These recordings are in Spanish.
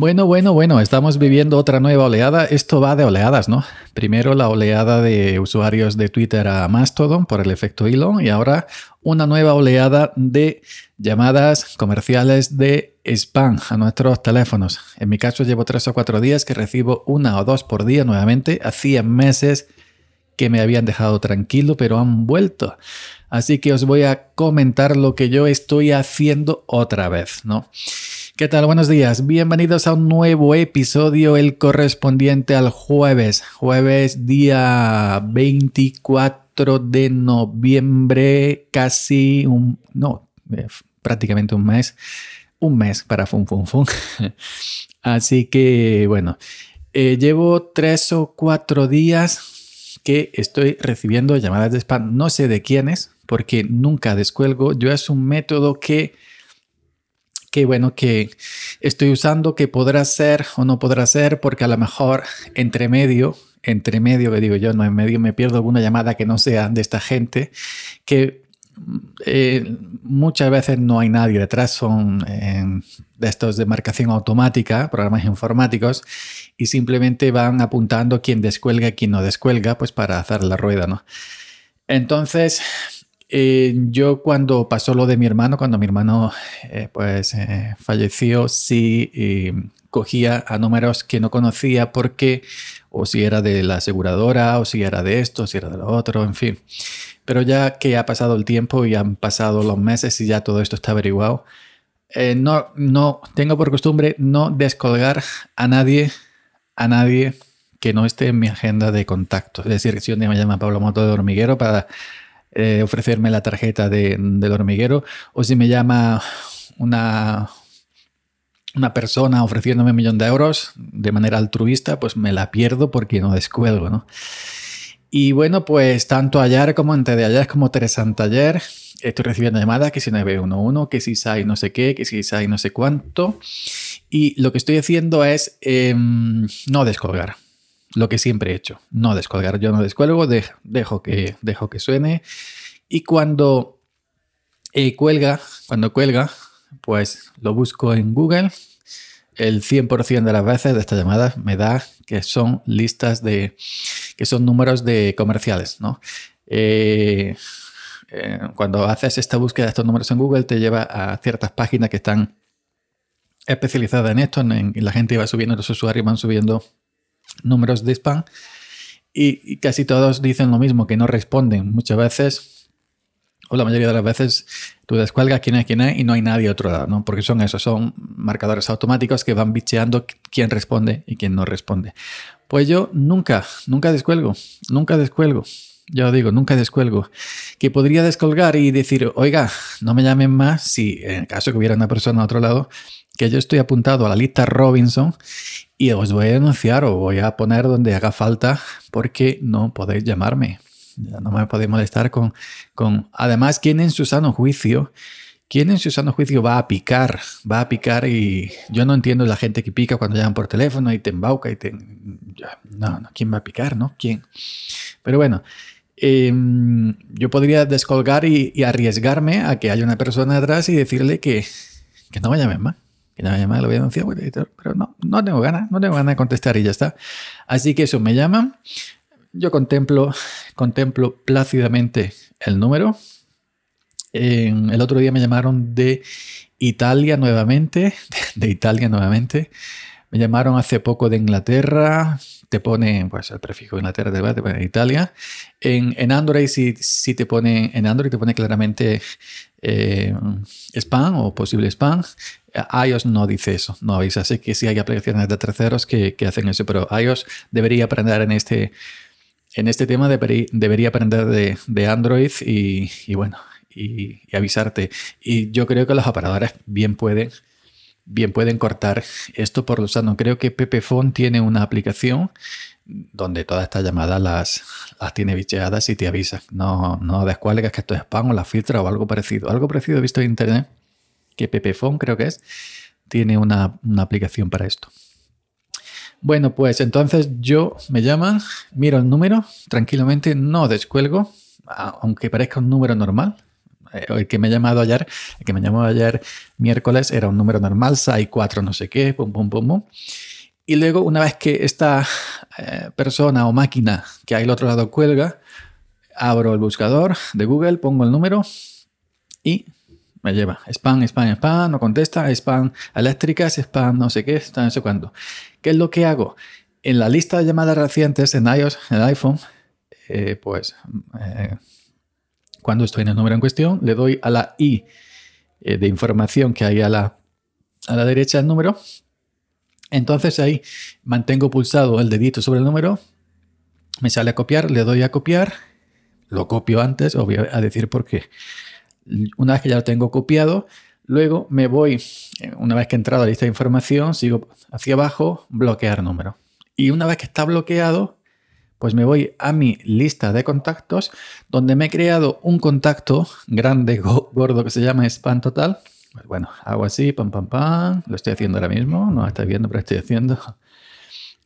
Bueno, bueno, bueno, estamos viviendo otra nueva oleada. Esto va de oleadas, ¿no? Primero la oleada de usuarios de Twitter a Mastodon por el efecto hilo y ahora una nueva oleada de llamadas comerciales de spam a nuestros teléfonos. En mi caso llevo tres o cuatro días que recibo una o dos por día nuevamente. Hacía meses que me habían dejado tranquilo, pero han vuelto. Así que os voy a comentar lo que yo estoy haciendo otra vez, ¿no? ¿Qué tal? Buenos días. Bienvenidos a un nuevo episodio, el correspondiente al jueves, jueves día 24 de noviembre, casi un, no, eh, prácticamente un mes, un mes para Fun Fun Fun. Así que, bueno, eh, llevo tres o cuatro días que estoy recibiendo llamadas de spam, no sé de quiénes, porque nunca descuelgo. Yo es un método que que bueno, que estoy usando, que podrá ser o no podrá ser, porque a lo mejor entre medio, entre medio, que digo yo, no en medio, me pierdo alguna llamada que no sea de esta gente, que eh, muchas veces no hay nadie detrás, son eh, de estos de marcación automática, programas informáticos, y simplemente van apuntando quién descuelga quién no descuelga, pues para hacer la rueda, ¿no? Entonces, eh, yo cuando pasó lo de mi hermano, cuando mi hermano eh, pues eh, falleció, sí cogía a números que no conocía porque o si era de la aseguradora o si era de esto, o si era de lo otro, en fin. Pero ya que ha pasado el tiempo y han pasado los meses y ya todo esto está averiguado, no, no tengo por costumbre no descolgar a nadie, a nadie que no esté en mi agenda de contacto. Es decir, si un día me llama Pablo Moto de Hormiguero para eh, ofrecerme la tarjeta del hormiguero o si me llama una, una persona ofreciéndome un millón de euros de manera altruista, pues me la pierdo porque no descuelgo, ¿no? Y bueno, pues tanto ayer como antes de ayer como tres ayer estoy recibiendo llamadas que si 911, que si SAI no sé qué, que si SAI no sé cuánto. Y lo que estoy haciendo es em, no descolgar lo que siempre he hecho, no descolgar. Yo no descuelgo, dejo, que, dejo que suene y cuando eh, cuelga, cuando cuelga, pues lo busco en Google. El 100% de las veces de estas llamadas me da que son listas de, que son números de comerciales, ¿no? Eh, eh, cuando haces esta búsqueda de estos números en Google te lleva a ciertas páginas que están especializadas en esto, en, la gente va subiendo, los usuarios van subiendo números de spam y, casi todos dicen lo mismo, que no responden. Muchas veces, o la mayoría de las veces, tú descuelgas quién es quién es y no hay nadie otro lado, ¿no? Porque son esos, son marcadores automáticos que van bicheando quién responde y quién no responde. Pues yo nunca, nunca descuelgo, nunca descuelgo. Ya digo, nunca descuelgo. Que podría descolgar y decir, oiga, no me llamen más si en caso que hubiera una persona a otro lado, que yo estoy apuntado a la lista Robinson y os voy a denunciar o voy a poner donde haga falta porque no podéis llamarme. no me podéis molestar con, con... Además, ¿quién en su sano juicio? ¿Quién en su sano juicio va a picar? Va a picar y yo no entiendo la gente que pica cuando llaman por teléfono y te embauca y te... No, no, ¿quién va a picar? ¿No? ¿Quién? Pero bueno, em, yo podría descolgar y, arriesgarme a que haya una persona atrás y decirle que, que no me llamen más que me llama, lo voy a denunciar, pero no, no tengo ganas, no tengo ganas de contestar y ya está. Así que eso, me llaman, yo contemplo, contemplo plácidamente el número. el otro día me llamaron de Italia nuevamente, de Italia nuevamente. Me llamaron hace poco de Inglaterra, te pone pues el prefijo Inglaterra, te pone Italia. En, en Android si, si, te pone, en Android te pone claramente eh, spam o posible spam. iOS no dice eso, no avisa. Sé que sí hay aplicaciones de terceros que, hacen eso, pero iOS debería aprender en este, en este tema, debería, aprender de, Android y, bueno, y, avisarte. Y yo creo que los operadores bien pueden, bien pueden cortar esto por lo sano. Creo que Pepephone tiene una aplicación donde todas estas llamadas las, las tiene bicheadas y te avisa. No, no descuelgues que esto es spam o la filtra o algo parecido. Algo parecido he visto en internet que Pepephone creo que es, tiene una, aplicación para esto. Bueno, pues entonces yo me llaman, miro el número tranquilamente, no descuelgo, aunque parezca un número normal. Eh, el que me ha llamado ayer, el que me llamó ayer miércoles era un número normal, SAI 4 no sé qué, pum, pum, pum, pum. Y luego, una vez que esta eh, persona o máquina que hay al otro lado cuelga, abro el buscador de Google, pongo el número y me lleva spam, spam, spam, no contesta, spam eléctricas, spam no sé qué, no sé cuándo. ¿Qué es lo que hago? En la lista de llamadas recientes en iOS, en el iPhone, eh, pues eh, cuando estoy en el número en cuestión, le doy a la I de información que hay a la, a la derecha del número entonces ahí mantengo pulsado el dedito sobre el número, me sale a copiar, le doy a copiar, lo copio antes, os voy a decir por qué. Una vez que ya lo tengo copiado, luego me voy, eh, una vez que he entrado a la lista de información, sigo hacia abajo, bloquear número. Y una vez que está bloqueado, pues me voy a mi lista de contactos, donde me he creado un contacto grande, gordo, que se llama Spam Total pues bueno, hago así, pam, pam, pam. Lo estoy haciendo ahora mismo. No lo estáis viendo, pero estoy haciendo.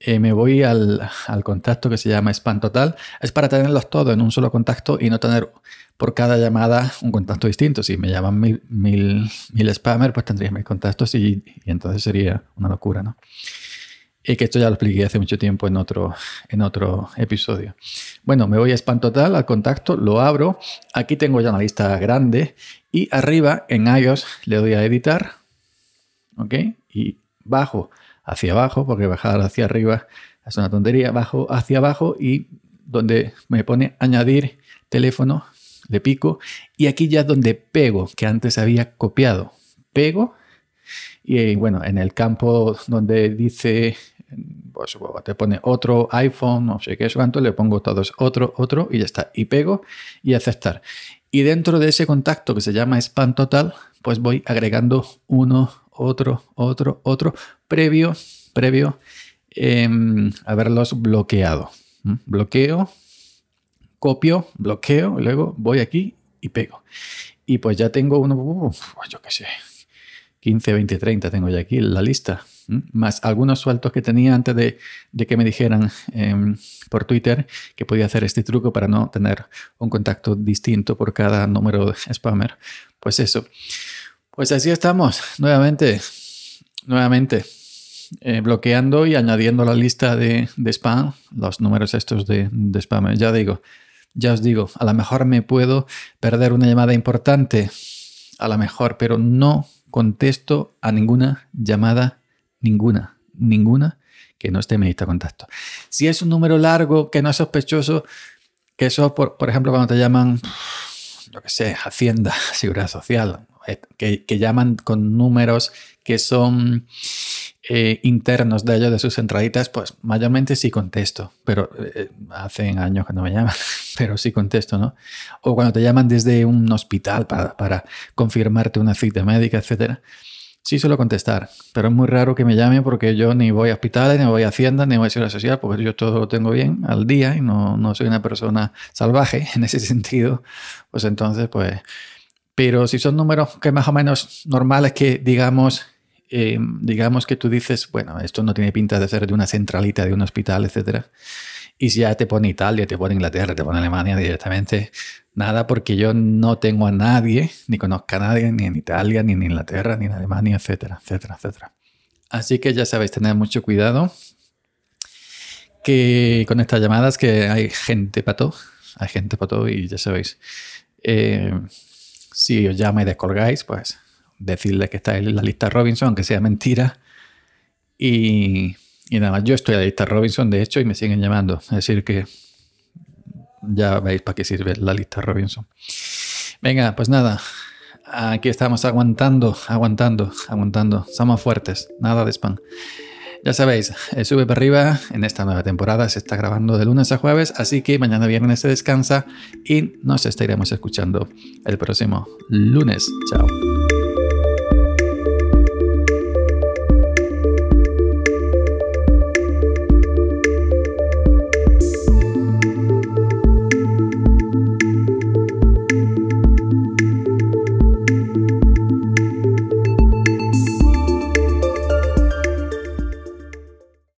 Eh, me voy al, contacto que se llama Spam Total. Es para tenerlos todos en un solo contacto y no tener por cada llamada un contacto distinto. Si me llaman mil, mil, mil spammers, pues tendría mil contactos y, y entonces sería una locura, ¿no? Y que esto ya lo expliqué hace mucho tiempo en otro, en otro episodio. Bueno, me voy a Spam Total, al contacto, lo abro. Aquí tengo ya una lista grande y arriba en iOS le doy a editar. ¿Ok? Y bajo hacia abajo, porque bajar hacia arriba es una tontería. Bajo hacia abajo y donde me pone añadir teléfono, le pico. Y aquí ya es donde pego, que antes había copiado. Pego. Y bueno, en el campo donde dice pues te pone otro iPhone, no sé qué es cuánto, le pongo todos otro, otro y ya está. Y pego y aceptar. Y dentro de ese contacto que se llama spam total, pues voy agregando uno, otro, otro, otro, previo, previo em, haberlos bloqueado. Bloqueo, copio, bloqueo, luego voy aquí y pego. Y pues ya tengo uno, yo qué sé, 15, 20, 30 tengo ya aquí la lista más algunos sueltos que tenía antes de, que me dijeran em, por Twitter que podía hacer este truco para no tener un contacto distinto por cada número de spammer. Pues eso. Pues así estamos, nuevamente, nuevamente, eh, bloqueando y añadiendo la lista de, spam los números estos de, de spammer. Ya digo, ya os digo, a lo mejor me puedo perder una llamada importante, a lo mejor, pero no contesto a ninguna llamada Ninguna, ninguna que no esté en mi contacto. Si es un número largo que no es sospechoso, que eso, por, ejemplo, cuando te llaman, lo que sé, Hacienda, Seguridad Social, eh, que, llaman con números que son eh, internos de ellos, de sus entraditas, pues mayormente sí contesto, pero eh, hace años que me llaman, pero sí contesto, ¿no? O cuando te llaman desde un hospital para, para confirmarte una cita médica, etcétera Sí suelo contestar, pero es muy raro que me llame porque yo ni voy a hospitales, ni voy a Hacienda, ni voy a Seguridad Social, porque yo todo lo tengo bien al día y no, no soy una persona salvaje en ese sentido. Pues entonces, pues... Pero si son números que más o menos normales que, digamos, eh, digamos que tú dices, bueno, esto no tiene pinta de ser de una centralita de un hospital, etcétera. Y si ya te pone Italia, te pone Inglaterra, te pone Alemania directamente, nada, porque yo no tengo a nadie, ni conozco a nadie, ni en Italia, ni en Inglaterra, ni en Alemania, etcétera, etcétera, etcétera. Así que ya sabéis, tener mucho cuidado que con estas llamadas que hay gente para todo, hay gente para todo y ya sabéis, eh, si os llama y descolgáis, pues decirle que está en la lista Robinson, aunque sea mentira, y y nada más, yo estoy a la lista Robinson, de hecho, y me siguen llamando. Es decir, que ya veis para qué sirve la lista Robinson. Venga, pues nada, aquí estamos aguantando, aguantando, aguantando. Somos fuertes, nada de spam. Ya sabéis, sube para arriba en esta nueva temporada. Se está grabando de lunes a jueves, así que mañana viernes se descansa y nos estaremos escuchando el próximo lunes. Chao.